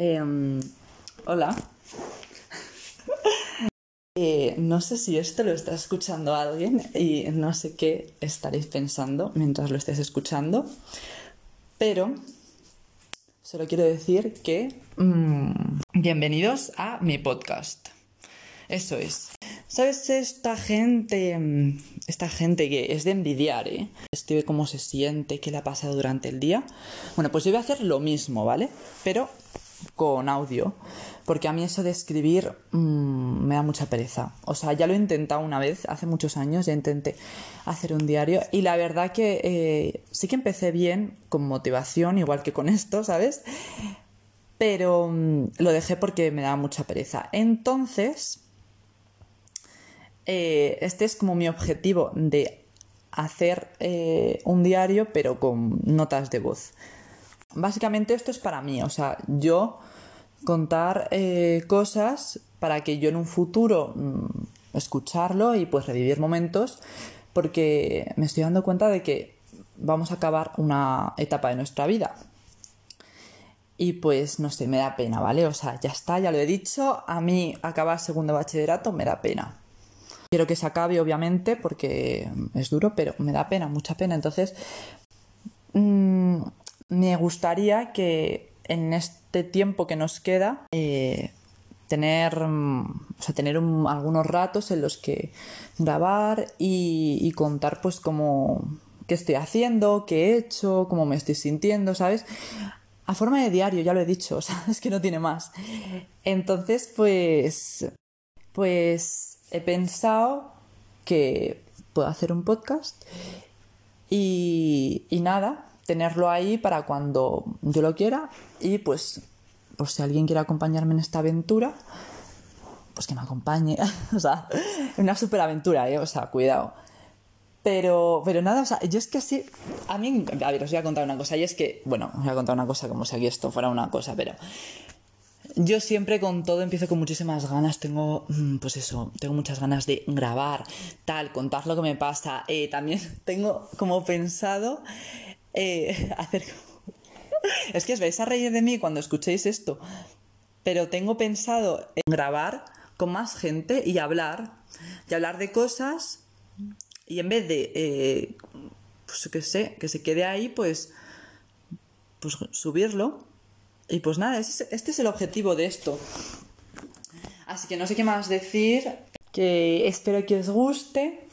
Em, hola. Eh, no sé si esto lo está escuchando alguien y no sé qué estaréis pensando mientras lo estéis escuchando, pero solo quiero decir que mm, bienvenidos a mi podcast. Eso es. ¿Sabes esta gente, mm, esta gente que es de envidiar, eh? Escribe cómo se siente, qué le ha pasado durante el día. Bueno, pues yo voy a hacer lo mismo, ¿vale? Pero con audio, porque a mí eso de escribir mm, me da mucha pereza. O sea, ya lo he intentado una vez, hace muchos años, ya intenté hacer un diario y la verdad que eh, sí que empecé bien, con motivación, igual que con esto, ¿sabes? Pero mm, lo dejé porque me daba mucha pereza. Entonces, eh, este es como mi objetivo de hacer eh, un diario, pero con notas de voz. Básicamente esto es para mí, o sea, yo contar eh, cosas para que yo en un futuro mm, escucharlo y pues revivir momentos, porque me estoy dando cuenta de que vamos a acabar una etapa de nuestra vida. Y pues no sé, me da pena, ¿vale? O sea, ya está, ya lo he dicho, a mí acabar segundo bachillerato me da pena. Quiero que se acabe, obviamente, porque es duro, pero me da pena, mucha pena. Entonces, mmm, me gustaría que en este tiempo que nos queda eh, tener, o sea, tener algunos ratos en los que grabar y, contar pues cómo qué estoy haciendo, qué he hecho, cómo me estoy sintiendo, ¿sabes? A forma de diario, ya lo he dicho, o sea, es que no tiene más. Entonces, pues, pues he pensado que puedo hacer un podcast y, y nada, tenerlo ahí para cuando yo lo quiera y pues, pues si alguien quiere acompañarme en esta aventura, pues que me acompañe. o sea, una superaventura, ¿eh? O sea, cuidado. Pero, pero nada, o sea, yo es que así. A mí, a ver, os voy a contar una cosa. Y es que, bueno, os voy a contar una cosa como si aquí esto fuera una cosa, pero. Yo siempre con todo empiezo con muchísimas ganas. Tengo, mm, pues eso, tengo muchas ganas de grabar, tal, contar lo que me pasa. Eh, también tengo como pensado eh, hacer... es que os vais a reír de mí cuando escuchéis esto, pero tengo pensado en grabar con más gente y hablar, y hablar de cosas, y en vez de, eh, pues que sé, que se quede ahí, pues, pues subirlo. Y pues nada, este es el objetivo de esto. Así que no sé qué más decir, que espero que os guste.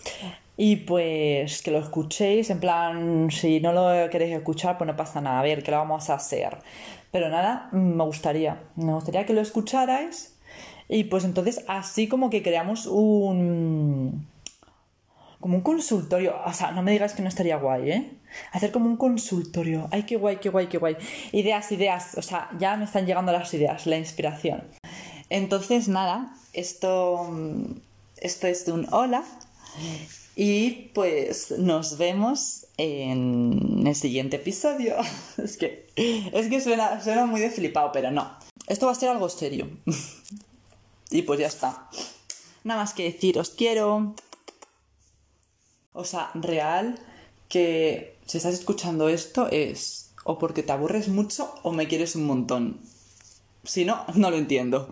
Y pues que lo escuchéis, en plan, si no lo queréis escuchar, pues no pasa nada, a ver, ¿qué lo vamos a hacer? Pero nada, me gustaría, me gustaría que lo escucharais y pues entonces así como que creamos un... como un consultorio, o sea, no me digas que no estaría guay, ¿eh? Hacer como un consultorio, ay, qué guay, qué guay, qué guay. Ideas, ideas, o sea, ya me están llegando las ideas, la inspiración. Entonces, nada, esto, esto es de un hola y pues nos vemos en el siguiente episodio. es que, es que suena, suena muy de flipado, pero no. Esto va a ser algo serio. y pues ya está. Nada más que decir, os quiero. O sea, real que si estás escuchando esto es o porque te aburres mucho o me quieres un montón. Si no, no lo entiendo.